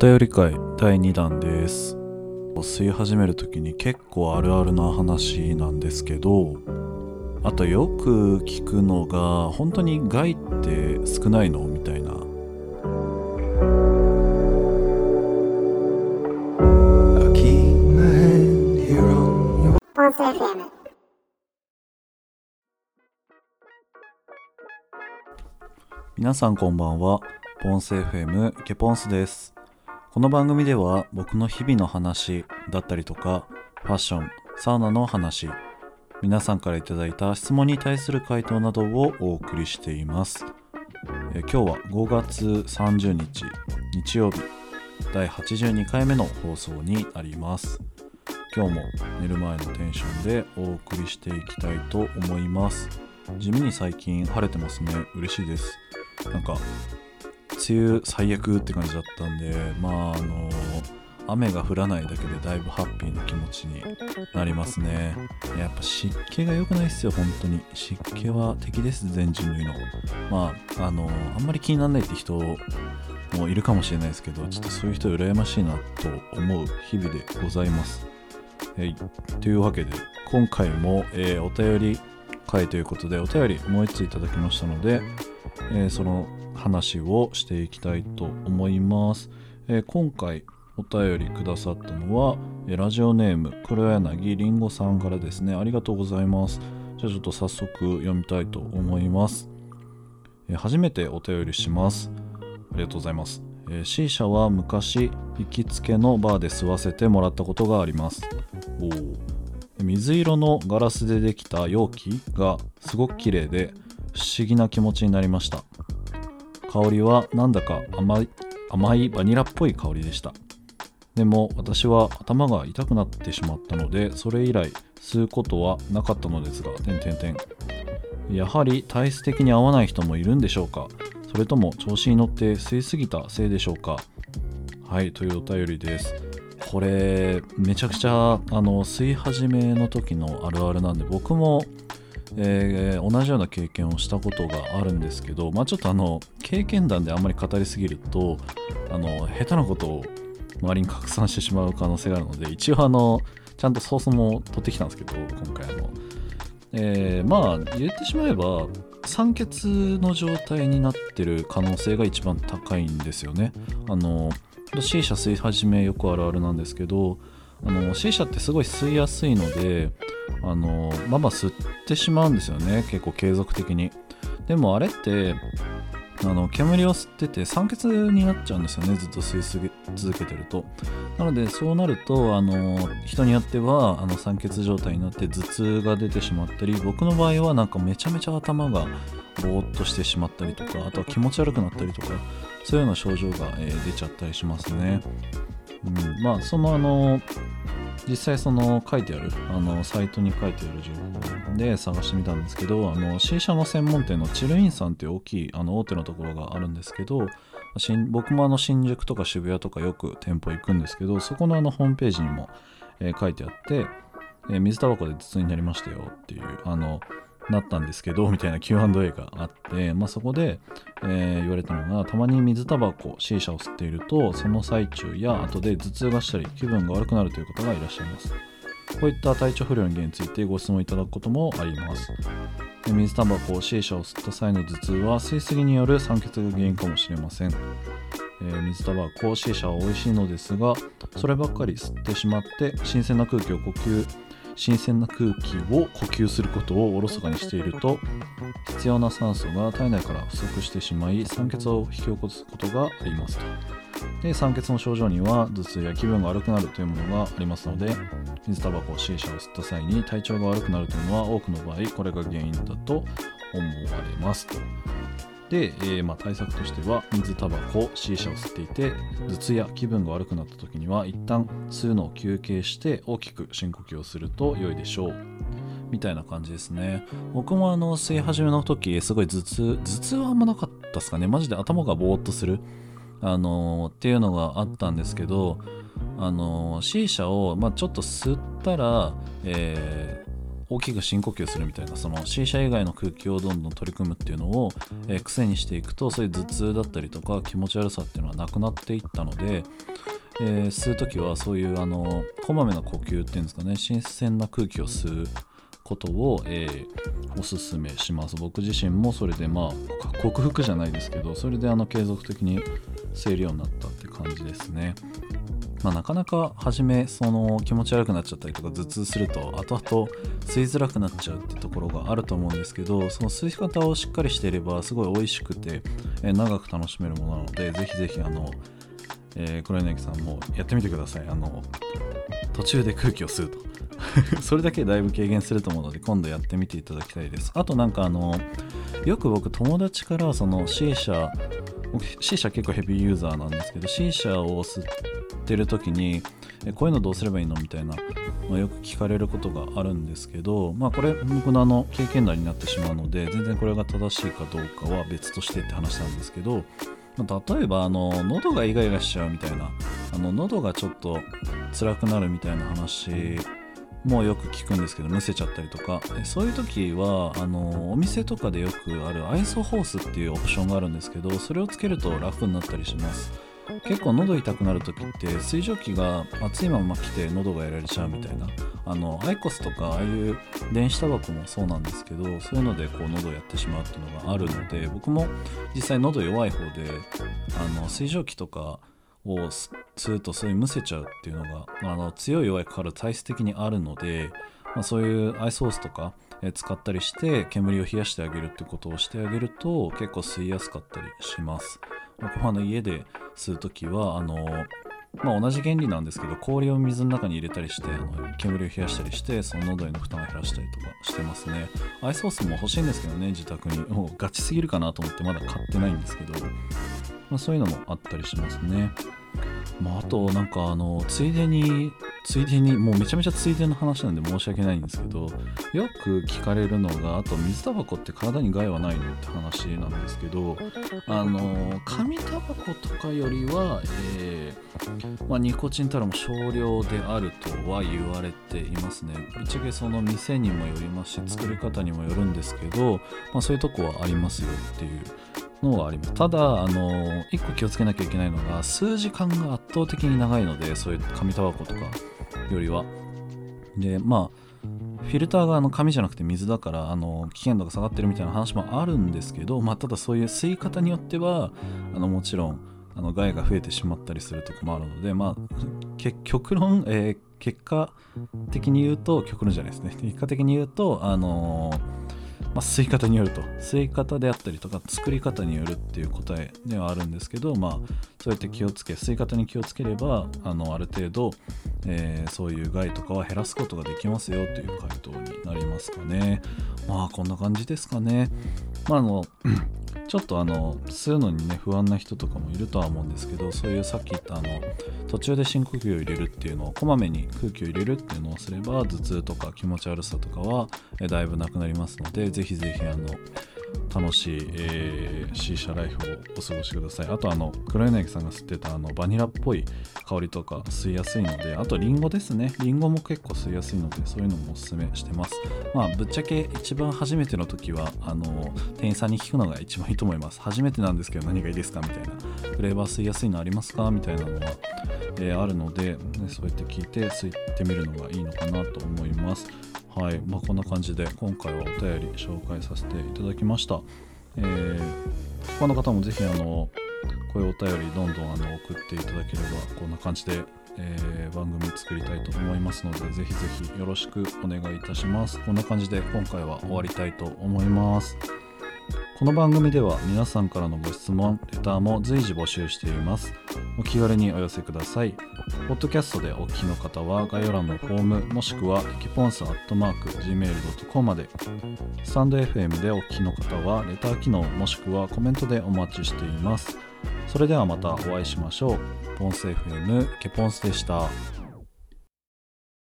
便り会第2弾です。吸い始める時に結構あるあるな話なんですけどあとよく聞くのが本当に害って少ないのみたいな。皆さんこんばんは。ポンス FM ケポンスですこの番組では僕の日々の話だったりとかファッションサウナの話皆さんからいいた質問に対する回答などをお送りしています。え今日は5月30日日曜日第82回目の放送になります。今日も寝る前のテンションでお送りしていきたいと思います。地味に最近晴れてますね。嬉しいです。なんか梅雨最悪って感じだったんでまああの雨が降らないだけでだいぶハッピーな気持ちになりますね。やっぱ湿気が良くないっすよ本当に。湿気は敵です全人類の。まああのあんまり気にならないって人もいるかもしれないですけどちょっとそういう人羨ましいなと思う日々でございます。はい、というわけで今回も、えーお便り会ということでお便りもう一ついただきましたので、えーその話をしていきたいと思います、えー今回お便りくださったのは、えラジオネーム黒柳りんごさんからですねありがとうございますじゃあちょっと早速読みたいと思います、えー初めてお便りしますありがとうございます。えー C 社は昔行きつけのバーで吸わせてもらったことがあります。おー水色のガラスでできた容器がすごく綺麗で不思議な気持ちになりました。香りはなんだか甘い甘いバニラっぽい香りでした。でも私は頭が痛くなってしまったのでそれ以来吸うことはなかったのですが、点々点やはり体質的に合わない人もいるんでしょうか？それとも調子に乗って吸いすぎたせいでしょうか？はいというお便りです。これめちゃくちゃあの吸い始めの時のあるあるなんで僕も、えー同じような経験をしたことがあるんですけどまあちょっとあの経験談であんまり語りすぎるとあの下手なことを周りに拡散してしまう可能性があるので一応あのちゃんとソースも取ってきたんですけど今回あのえーまあ言ってしまえば酸欠の状態になってる可能性が一番高いんですよね。あの C 社吸い始めよくあるあるなんですけどあの C 社ってすごい吸いやすいのであのまあまあ吸ってしまうんですよね。結構継続的に。でもあれってあの煙を吸ってて酸欠になっちゃうんですよね。ずっと吸い続けてると。なのでそうなるとあの人によってはあの酸欠状態になって頭痛が出てしまったり僕の場合はなんかめちゃめちゃ頭がぼーっとしてしまったりとかあとは気持ち悪くなったりとかそういうような症状が、えー出ちゃったりしますね、うん、まあそのあの実際その書いてあるあのサイトに書いてある情報で探してみたんですけどあの C 社の専門店のチルインさんっていう大きいあの大手のところがあるんですけど僕もあの新宿とか渋谷とかよく店舗行くんですけどそこのあのホームページにも、えー書いてあって、えー水タバコで頭痛になりましたよっていうあのなったんですけどみたいな Q&A があって、まあ、そこで、えー言われたのがたまに水タバコ C 社を吸っているとその最中や後で頭痛がしたり気分が悪くなるという方がいらっしゃいます。こういった体調不良の原因についてご質問いただくこともあります。で水タバコ C 社を吸った際の頭痛は吸いすぎによる酸欠が原因かもしれません。えー水タバコ C 社は美味しいのですがそればっかり吸ってしまって新鮮な空気を呼吸新鮮な空気を呼吸することをおろそかにしていると必要な酸素が体内から不足してしまい酸欠を引き起こすことがありますと。で酸欠の症状には頭痛や気分が悪くなるというものがありますので水タバコ C 社を吸った際に体調が悪くなるというのは多くの場合これが原因だと思われますと。で、えーまあ、対策としては水タバコ C 社を吸っていて頭痛や気分が悪くなった時には一旦吸うのを休憩して大きく深呼吸をすると良いでしょう。みたいな感じですね。僕もあの吸い始めの時すごい頭痛頭痛はあんまなかったですかね。マジで頭がぼーっとする。あのーっていうのがあったんですけどあのー C 社を、まあ、ちょっと吸ったら、えー大きく深呼吸するみたいなその C 社以外の空気をどんどん取り組むっていうのを、えー癖にしていくとそういう頭痛だったりとか気持ち悪さっていうのはなくなっていったので、えー吸う時はそういうあのこまめな呼吸っていうんですかね新鮮な空気を吸うことを、えーおすすめします。僕自身もそれでまあ克服じゃないですけどそれであの継続的に吸えるようになったって感じですね。まあ、なかなか初めその気持ち悪くなっちゃったりとか頭痛すると後々吸いづらくなっちゃうってところがあると思うんですけどその吸い方をしっかりしていればすごい美味しくて、え長く楽しめるものなのでぜひぜひあの、えー黒柳さんもやってみてください。あの途中で空気を吸うと。それだけだいぶ軽減すると思うので今度やってみていただきたいです。あとなんかあのよく僕友達からその C 社僕 C 社結構ヘビーユーザーなんですけど C 社を吸ってる時にえこういうのどうすればいいのみたいな、まあ、よく聞かれることがあるんですけど、まあ、これ僕のあの経験談になってしまうので全然これが正しいかどうかは別としてって話なんですけど、まあ例えばあの喉がイガイガしちゃうみたいなあの喉がちょっと辛くなるみたいな話もよく聞くんですけどむせちゃったりとか。そういう時はあのお店とかでよくあるアイソホースっていうオプションがあるんですけどそれをつけると楽になったりします。結構喉痛くなる時って水蒸気が熱いまま来て喉がやられちゃうみたいな。あのアイコスとかああいう電子タバコもそうなんですけどそういうのでこう喉をやってしまうっていうのがあるので僕も実際喉弱い方であの水蒸気とかを吸うとそういうむせちゃうっていうのがあの強い弱いかかる体質的にあるので、まあ、そういうアイソースとか使ったりして煙を冷やしてあげるってことをしてあげると結構吸いやすかったりします。僕もあの家で吸う時はあのまあ、同じ原理なんですけど氷を水の中に入れたりしてあの煙を冷やしたりしてその喉への負担を減らしたりとかしてますね。アイソースも欲しいんですけどね自宅に。もうガチすぎるかなと思ってまだ買ってないんですけど、まあ、そういうのもあったりしますね。まあ、あとなんかあのついでについでにもうめちゃめちゃついでの話なんで申し訳ないんですけどよく聞かれるのがあと水タバコって体に害はないのって話なんですけどあの紙タバコとかよりは、えーまあ、ニコチンたらも少量であるとは言われていますね。ぶっちゃけその店にもよりますし作り方にもよるんですけど、まあ、そういうとこはありますよっていうのはあります。ただあの一個気をつけなきゃいけないのが数時間が圧倒的に長いのでそういう紙タバコとかよりは。でまあフィルターがあの紙じゃなくて水だからあの危険度が下がってるみたいな話もあるんですけど、まあ、ただそういう吸い方によってはあのもちろんあの害が増えてしまったりするとこもあるので、まあ、け極論、えー結果的に言うと極論じゃないですね。結果的に言うとあのまあ、吸い方によると。吸い方であったりとか作り方によるっていう答えではあるんですけど、まあ、そうやって気をつけ吸い方に気をつければあのある程度、えーそういう害とかは減らすことができますよという回答になりますかね。まあこんな感じですかね。まああのちょっとあの吸うのにね不安な人とかもいるとは思うんですけどそういうさっき言ったあの途中で深呼吸を入れるっていうのをこまめに空気を入れるっていうのをすれば頭痛とか気持ち悪さとかはえだいぶなくなりますのでぜひぜひあの楽しい、えー、C 社ライフをお過ごしください。あとあの黒柳さんが吸ってたあのバニラっぽい香りとか吸いやすいのであとリンゴですね。リンゴも結構吸いやすいのでそういうのもおすすめしてます。まあぶっちゃけ一番初めての時はあの店員さんに聞くのが一番いいと思います。初めてなんですけど何がいいですかみたいな。フレーバー吸いやすいのありますか？みたいなのは、えーあるので、ねそうやって聞いて吸ってみるのがいいのかなと思います。はい、まあ、こんな感じで今回はお便り紹介させていただきました。えー他の方もぜひあのこういうお便りどんどんあの送っていただければこんな感じで、えー番組作りたいと思いますのでぜひぜひよろしくお願いいたします。こんな感じで今回は終わりたいと思います。この番組では皆さんからのご質問、レターも随時募集しています。お気軽にお寄せください。ポッドキャストでお聞きの方は概要欄のフォームもしくはエキポンスアットマーク Gmail.com までスタンド FM でお聞きの方はレター機能もしくはコメントでお待ちしていますそれではまたお会いしましょうポンス FM ケポンスでした